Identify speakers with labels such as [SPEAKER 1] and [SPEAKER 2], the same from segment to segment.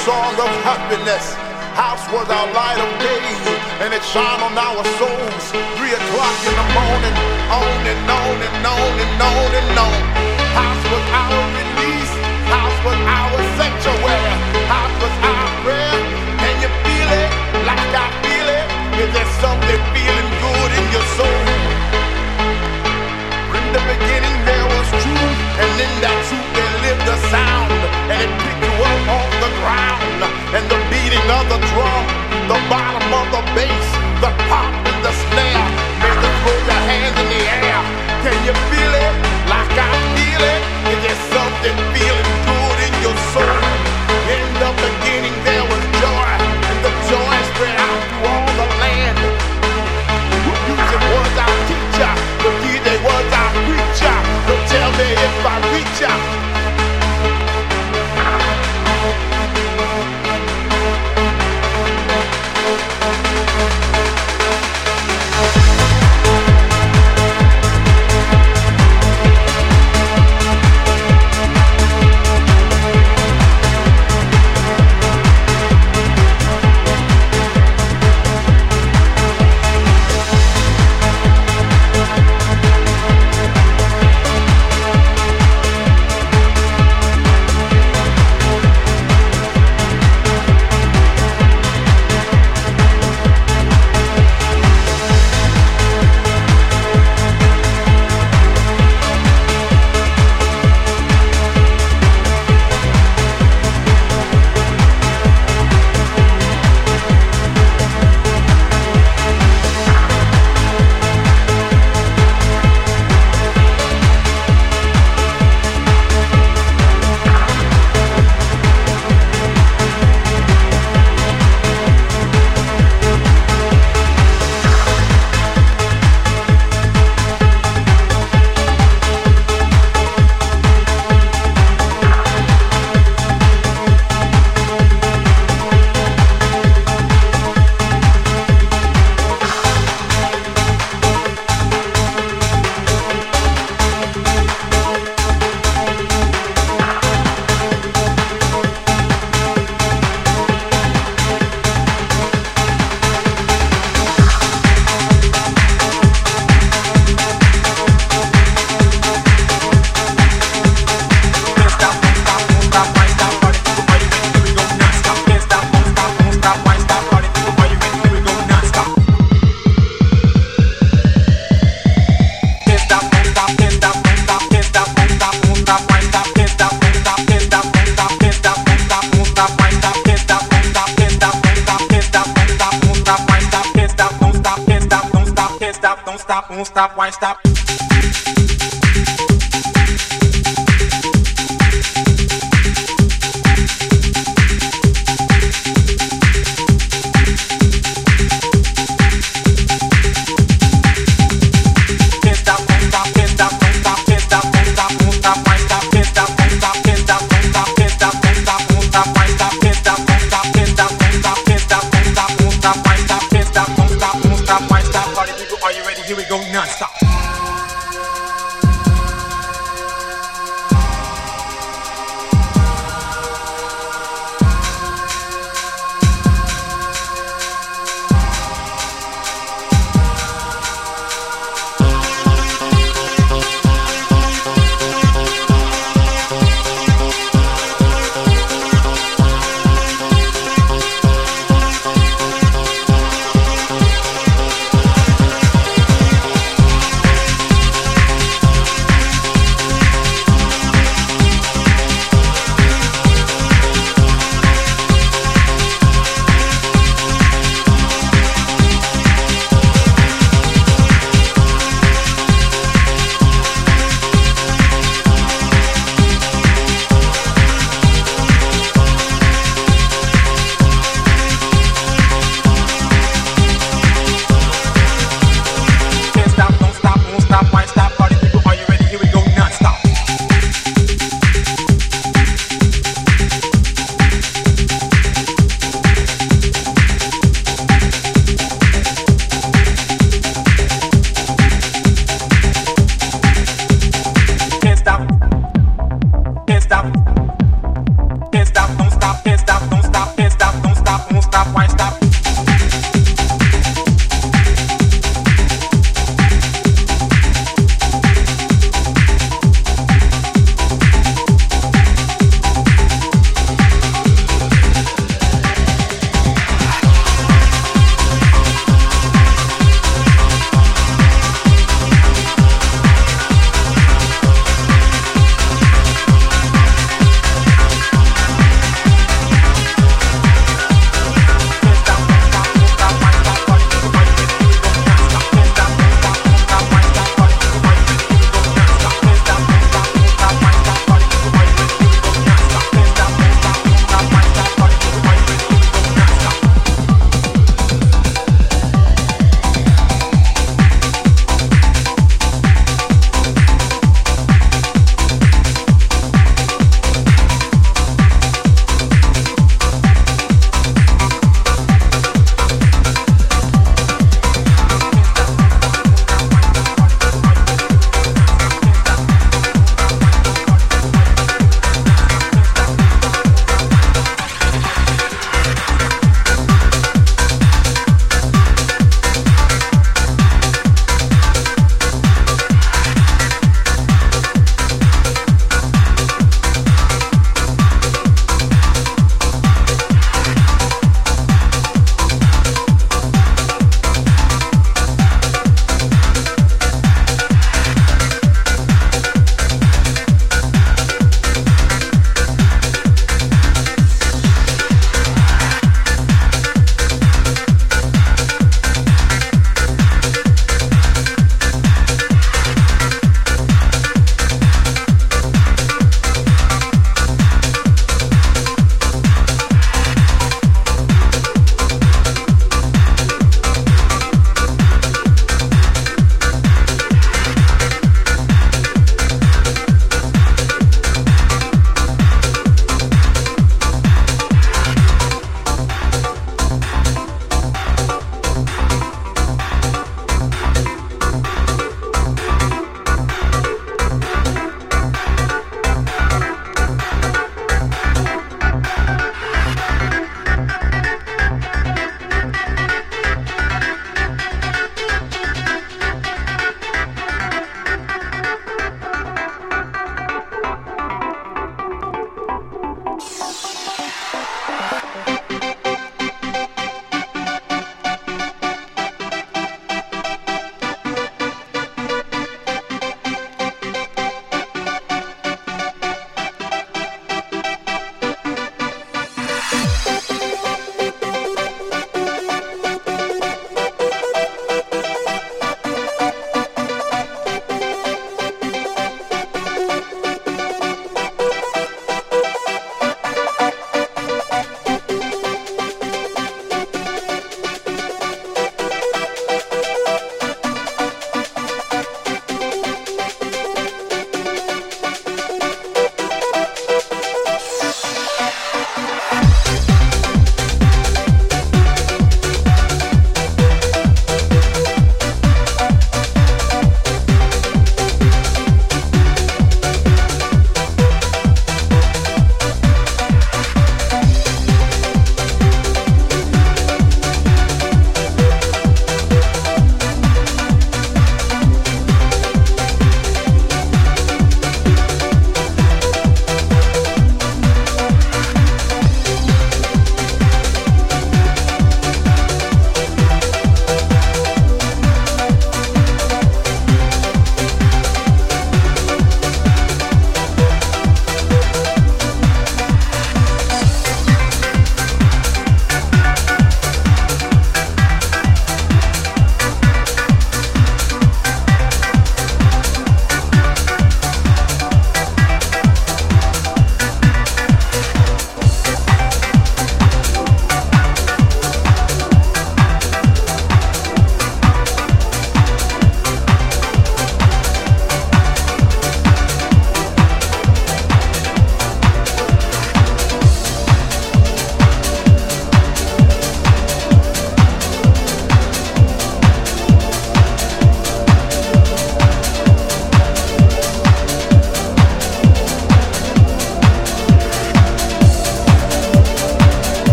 [SPEAKER 1] song of happiness. House was our light of day, and it shone on our souls. Three o'clock in the morning, on and on and on and on and on. House was our release. House was our sanctuary. House was our prayer. Can you feel it like I feel it? Is there something feeling good in your soul? In the beginning there was truth, and in that truth there lived a sound, and it picked up off the ground, and the beating of the drum, the bottom of the bass, the pop and the snare, made you throw your hands in the air. Can you feel it like I feel it? Is there something feeling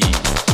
[SPEAKER 2] Energie.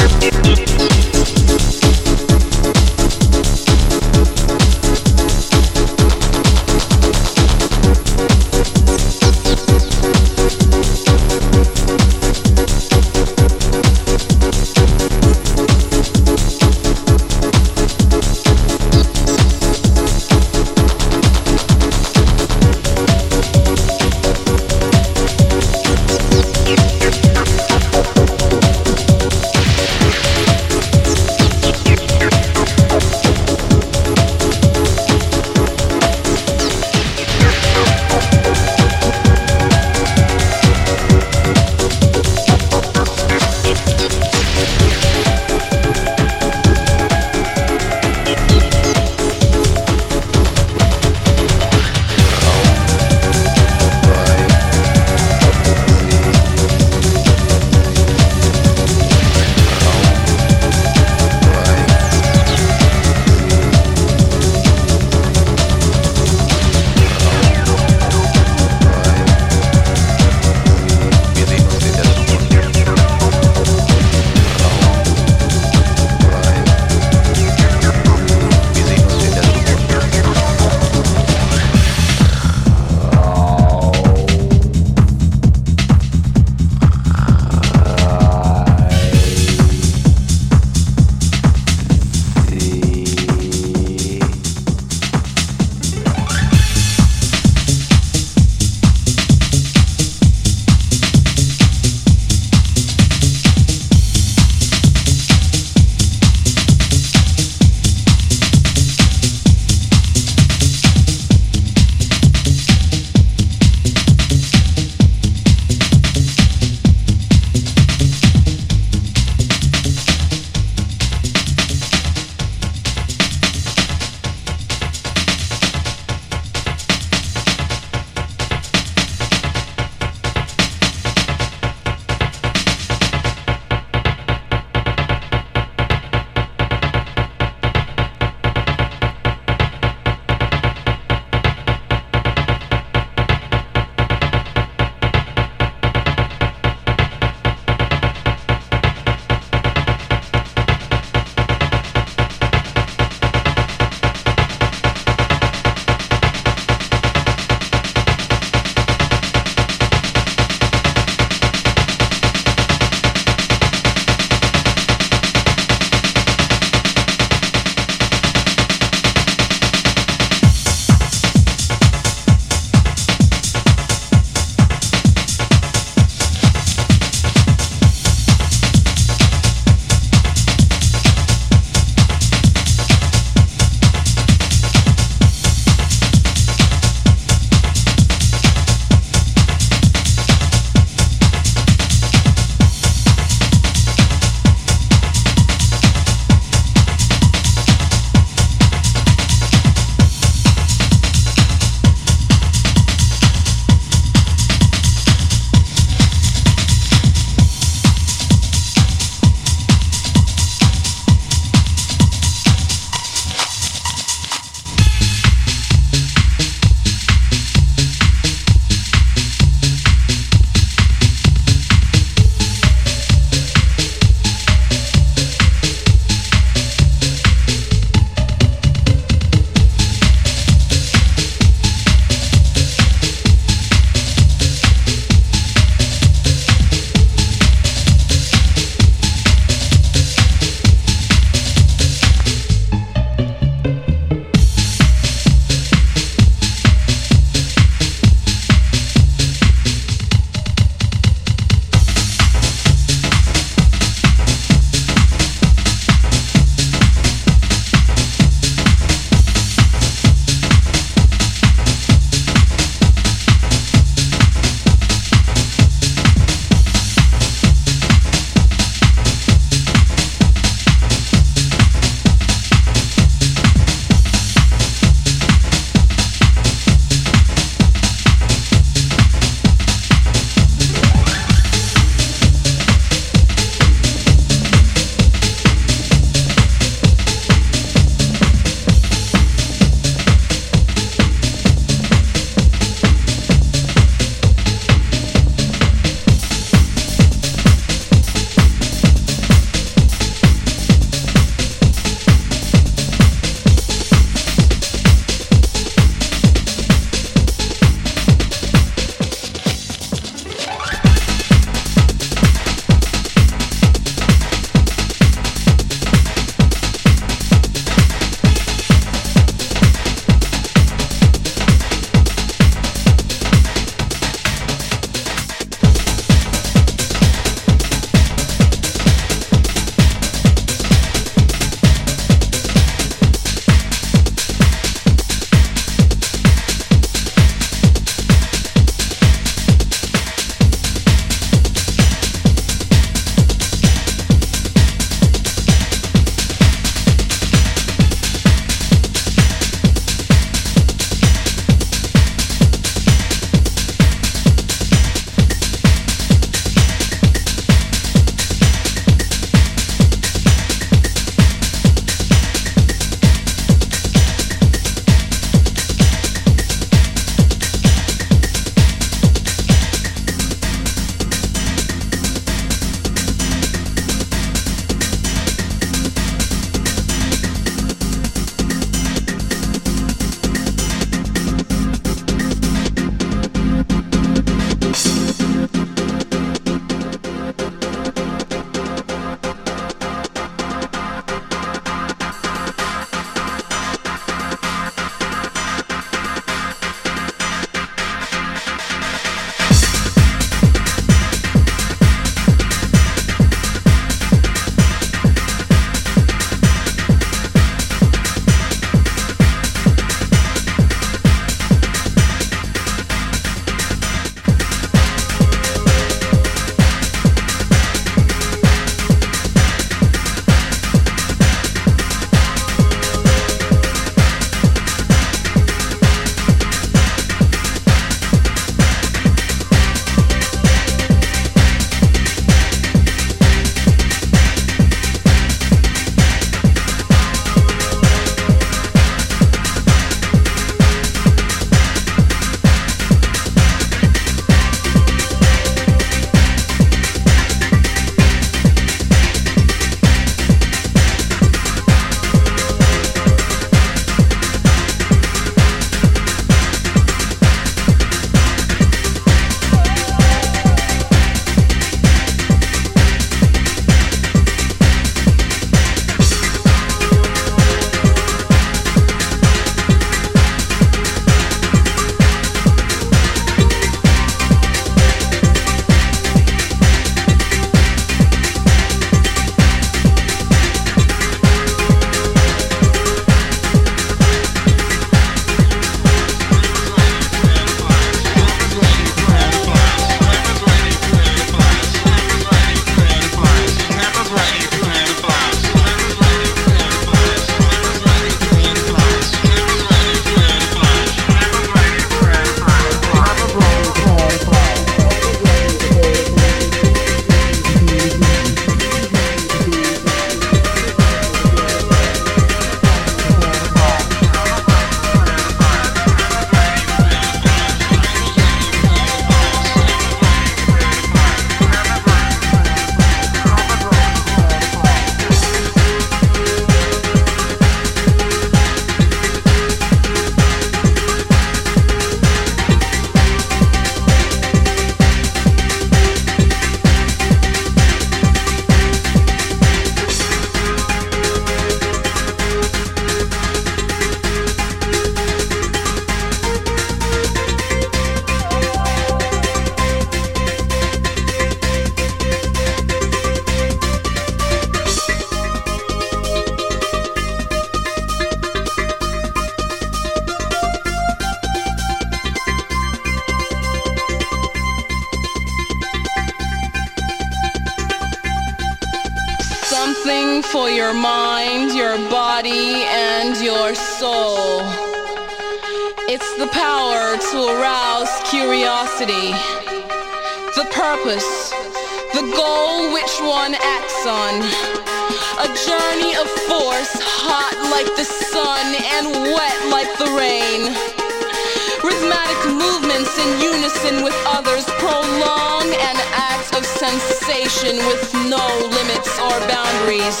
[SPEAKER 3] ambition with no limits or boundaries.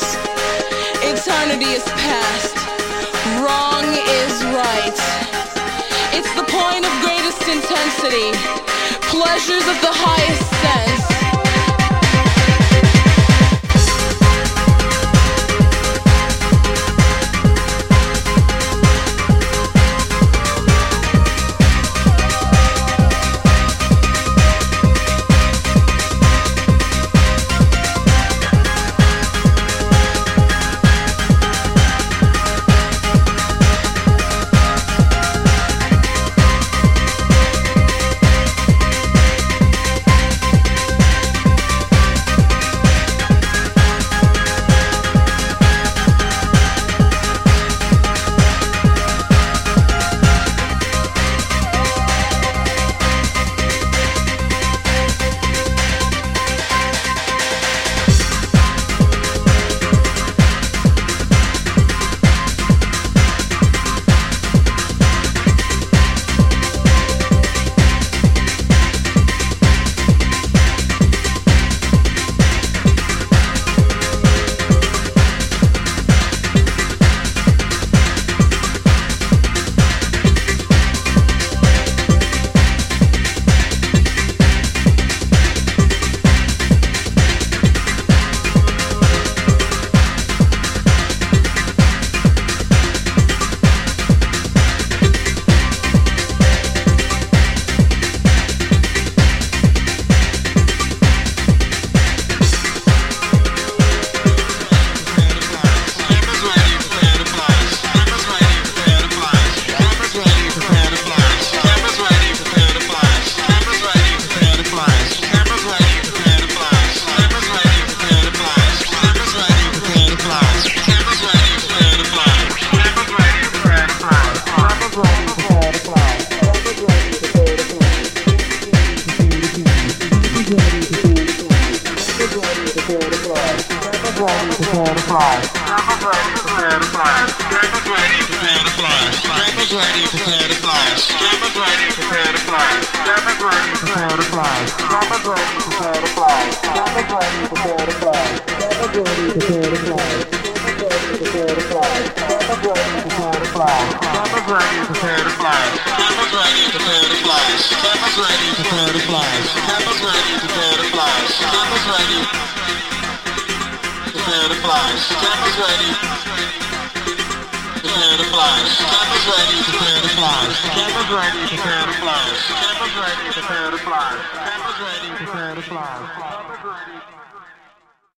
[SPEAKER 3] Eternity is past. Wrong is right. It's the point of greatest intensity. Pleasures of the highest sense.